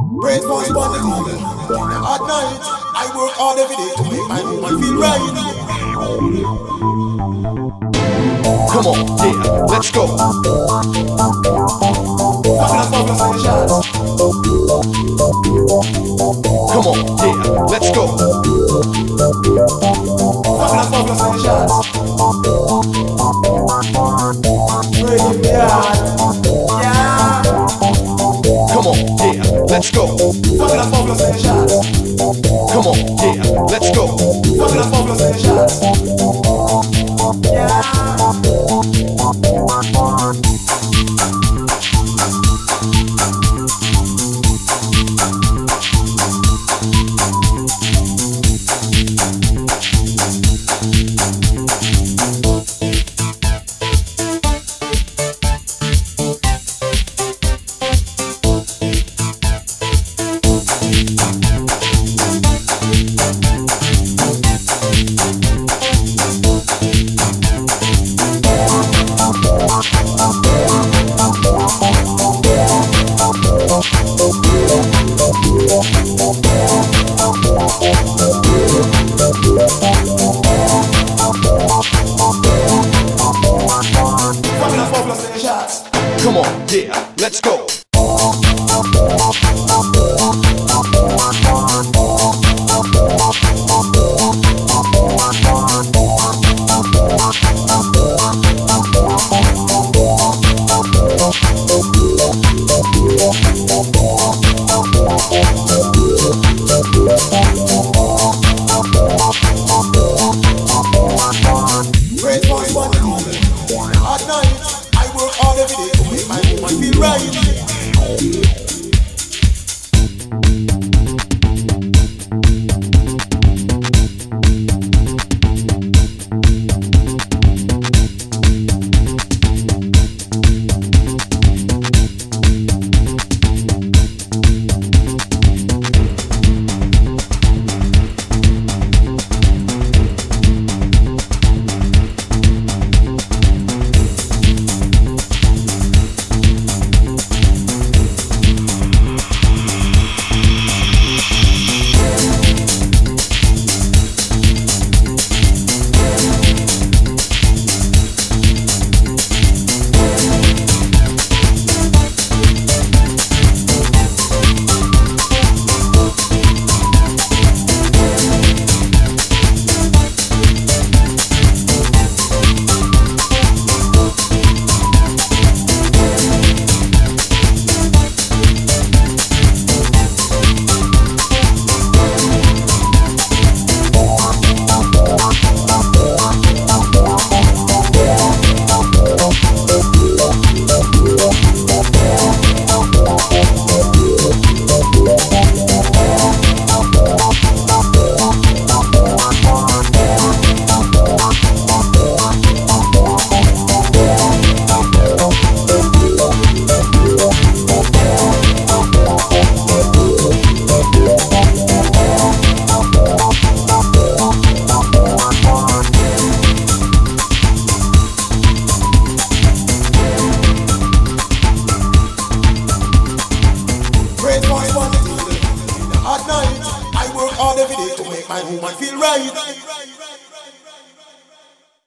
Bread for the people. At night, I work hard every day to make my woman feel right. Come on, yeah, let's go. Come on, yeah, let's go. Fabulous, let's go. Fabulous, and shots. Come on, yeah, let's go. Fabulous, and shots. Yeah, let's go. Woman feel right. my woman feel right.